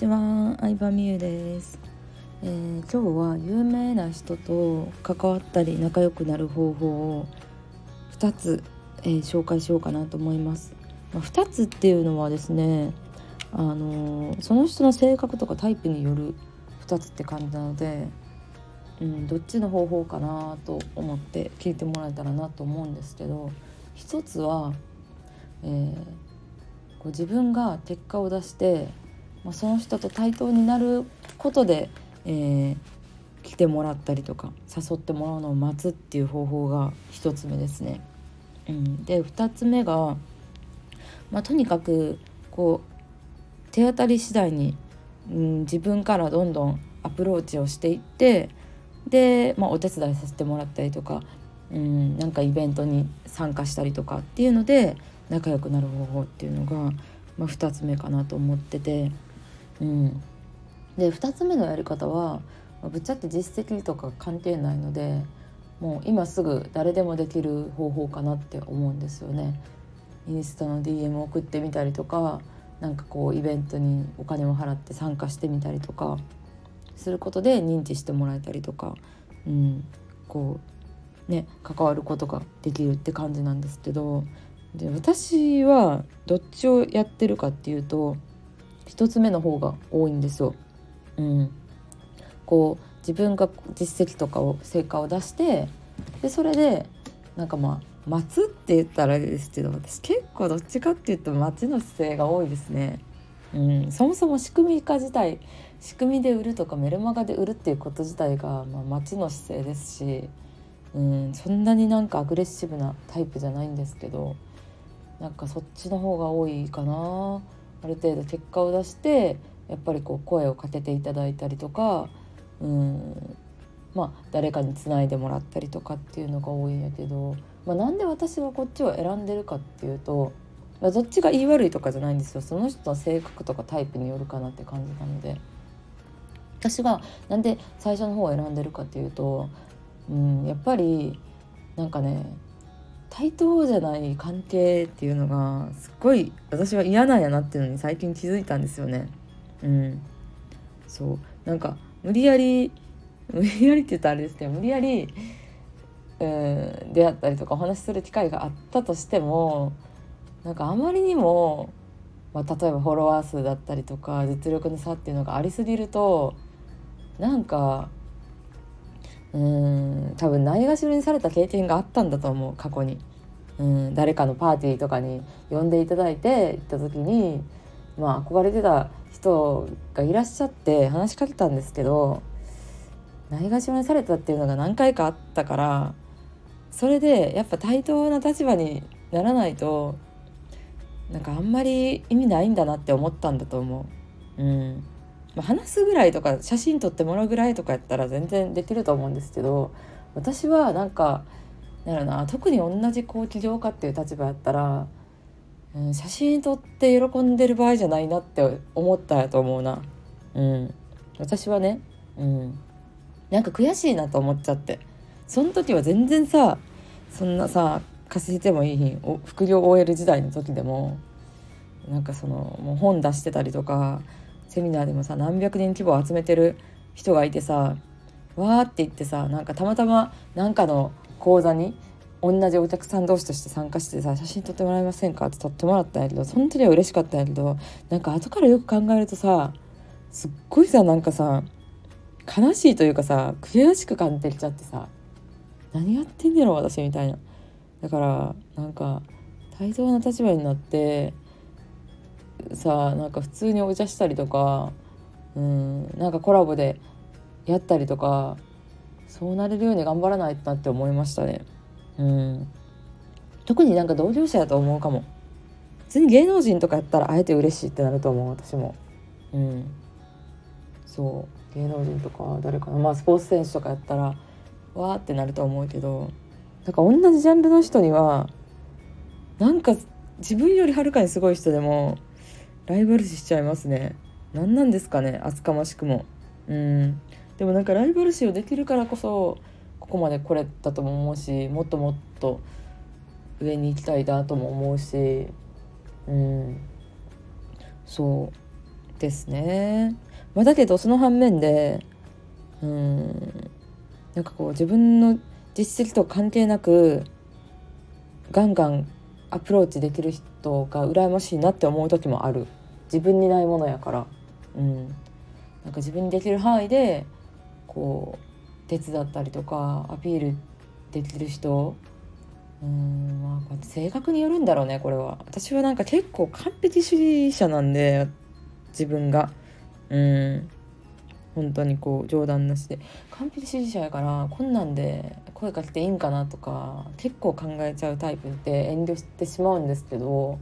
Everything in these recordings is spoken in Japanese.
ちは、相葉美優です、えー、今日は有名な人と関わったり仲良くなる方法を2つ、えー、紹介しようかなと思います。まあ、2つっていうのはですね、あのー、その人の性格とかタイプによる2つって感じなので、うん、どっちの方法かなと思って聞いてもらえたらなと思うんですけど1つは、えー、こう自分が結果を出してまあ、その人と対等になることで、えー、来てもらったりとか誘ってもらうのを待つっていう方法が1つ目ですね。うん、で2つ目が、まあ、とにかくこう手当たり次第に、うん、自分からどんどんアプローチをしていってで、まあ、お手伝いさせてもらったりとか、うん、なんかイベントに参加したりとかっていうので仲良くなる方法っていうのが、まあ、2つ目かなと思ってて。うん、で2つ目のやり方はぶっちゃけ実績とか関係ないのでもう今すぐ誰でもできる方法かなって思うんですよね。インスタの DM 送ってみたりとかなんかこうイベントにお金を払って参加してみたりとかすることで認知してもらえたりとか、うん、こうね関わることができるって感じなんですけどで私はどっちをやってるかっていうと1つ目の方が多いんですよ。うん、こう自分が実績とかを成果を出してでそれでなんかまあ待つって言ったらあれですけど私結構どっちかっていうと待ちの姿勢が多いですね。うん、そもそも仕組み化自体仕組みで売るとかメルマガで売るっていうこと自体が、まあ、待ちの姿勢ですし、うん、そんなになんかアグレッシブなタイプじゃないんですけどなんかそっちの方が多いかな。ある程度結果を出してやっぱりこう声をかけていただいたりとかうんまあ誰かにつないでもらったりとかっていうのが多いんやけど、まあ、なんで私はこっちを選んでるかっていうと、まあ、どっちが言い悪いとかじゃないんですよ。その人の性格とかタイプによるかなって感じなので。私がなんで最初の方を選んでるかっていうと、うん、やっぱりなんかね対等じゃない関係っていうのがすっごい私は嫌なんやなっていうのに最近気づいたんですよね。うん、そうなんか無理やり 無理やりって言ったらあれですけど無理やり、うん、出会ったりとかお話しする機会があったとしてもなんかあまりにも、まあ、例えばフォロワー数だったりとか実力の差っていうのがありすぎるとなんかうん多分ないがしろにされた経験があったんだと思う過去に。うん誰かのパーティーとかに呼んでいただいて行った時にまあ憧れてた人がいらっしゃって話しかけたんですけどないがしろにされたっていうのが何回かあったからそれでやっぱ対等な立場にならないとなんかあんまり意味ないんだなって思ったんだと思う。うん、話すぐらいとか写真撮ってもらうぐらいとかやったら全然できると思うんですけど私はなんかなるな特に同じこう起業家っていう立場やったら、うん、写真撮って喜んでる場合じゃないなって思ったやと思うな。うん、私はね、うん、なんか悔しいなと思っちゃって。その時は全然さそんなさ稼いでもいい日副業 OL 時代の時でもなんかそのもう本出してたりとかセミナーでもさ何百人規模を集めてる人がいてさわーって言ってさなんかたまたまなんかの講座に同じお客さん同士として参加してさ写真撮ってもらえませんかって撮ってもらったんやけどその時は嬉しかったんやけどなんか後からよく考えるとさすっごいさなんかさ悲しいというかさ悔しく感じてきちゃってさ何やってんねやろ私みたいな。だからなんか対等な立場になってさなんか普通にお茶したりとかうんなんかコラボでやったりとかそうなれるように頑張らないとなって思いましたね。うん。特になんか同業者だと思うかも。普通に芸能人とかやったらあえて嬉しいってなると思う私も。うん。そう。芸能人とか誰かな。まあスポーツ選手とかやったらわーってなると思うけどなんか同じジャンルの人にはなんか自分よりはるかにすごい人でもライバル視しちゃいますね。何なんですかね厚かましくも。うん。でもなんかライバル視をできるからこそここまで来れたとも思うしもっともっと上に行きたいなとも思うしうん。そうですね。まあ、だけどその反面でうん。なんかこう自分の実績と関係なくガンガンアプローチできる人が羨ましいなって思う時もある。自分にないものやから、うん、なんか自分にできる範囲でこう手伝ったりとかアピールできる人。うんまあこう性格によるんだろうねこれは。私はなんか結構完璧主義者なんで自分が。うん。本当にこう冗談なしで。完璧主義者やからこんなんで声かけていいんかなとか結構考えちゃうタイプって遠慮してしまうんですけど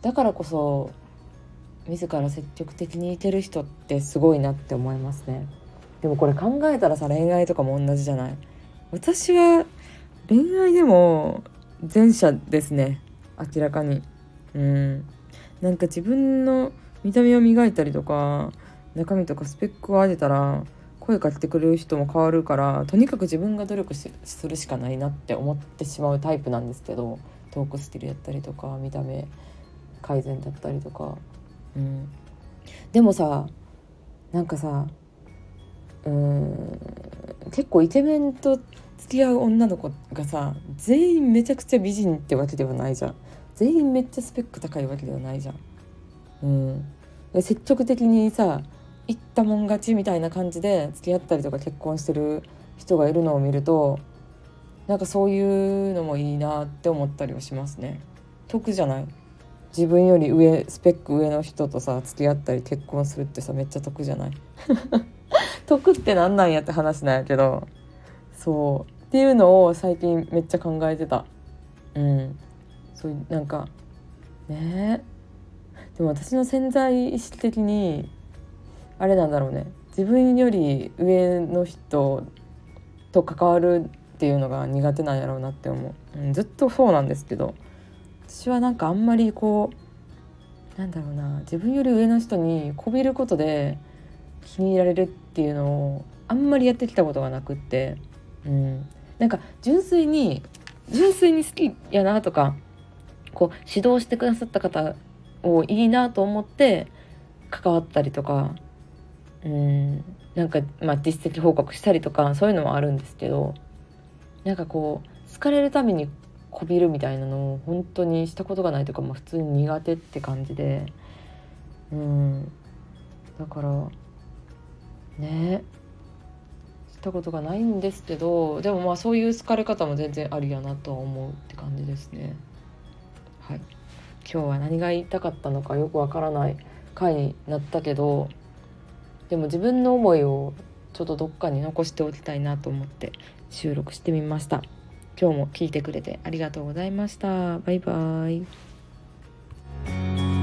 だからこそ自ら積極的にいてる人ってすごいなって思いますね。でもこれ考えたらさ恋愛とかも同じじゃない。私は恋愛でも前者ですね。明らかに。うん。なんか自分の見た目を磨いたりとか中身とかスペックを上げたら声かけてくれる人も変わるからとにかく自分が努力するしかないなって思ってしまうタイプなんですけどトークスキルやったりとか見た目改善だったりとか、うん、でもさなんかさうん結構イケメンと付き合う女の子がさ全員めちゃくちゃ美人ってわけではないじゃん。全員めっちゃスペック高いわけではないじゃん。うん、積極的にさ行ったもん勝ちみたいな感じで付き合ったりとか結婚してる人がいるのを見るとなんかそういうのもいいなって思ったりはしますね。得じゃない？自分より上スペック上の人とさ付き合ったり結婚するってさめっちゃ得じゃない？得って何なんやって話なんやけど。そう。っていうのを最近めっちゃ考えてた。うん。そういうなんかねでも私の潜在意識的にあれなんだろうね。自分より上の人と関わるっていうのが苦手なんやろうなって思う、うん、ずっとそうなんですけど。私はなんかあんまりこうなんだろうな。自分より上の人にこびることで気に入られるっていうのをあんまりやってきたことがなくって、うん、なんか純粋に純粋に好きやなとかこう指導してくださった方をいいなと思って関わったりとかうん。なんか、まあ、実績報告したりとかそういうのもあるんですけどなんかこう好かれるためにこびるみたいなのを本当にしたことがないというか、まあ、普通に苦手って感じでうん。だからねしたことがないんですけどでもまあそういう好かれ方も全然ありやなとは思うって感じですね。はい。今日は何が言いたかったのかよくわからない回になったけどでも自分の思いをちょっとどっかに残しておきたいなと思って収録してみました。今日も聞いてくれてありがとうございました。バイバーイ。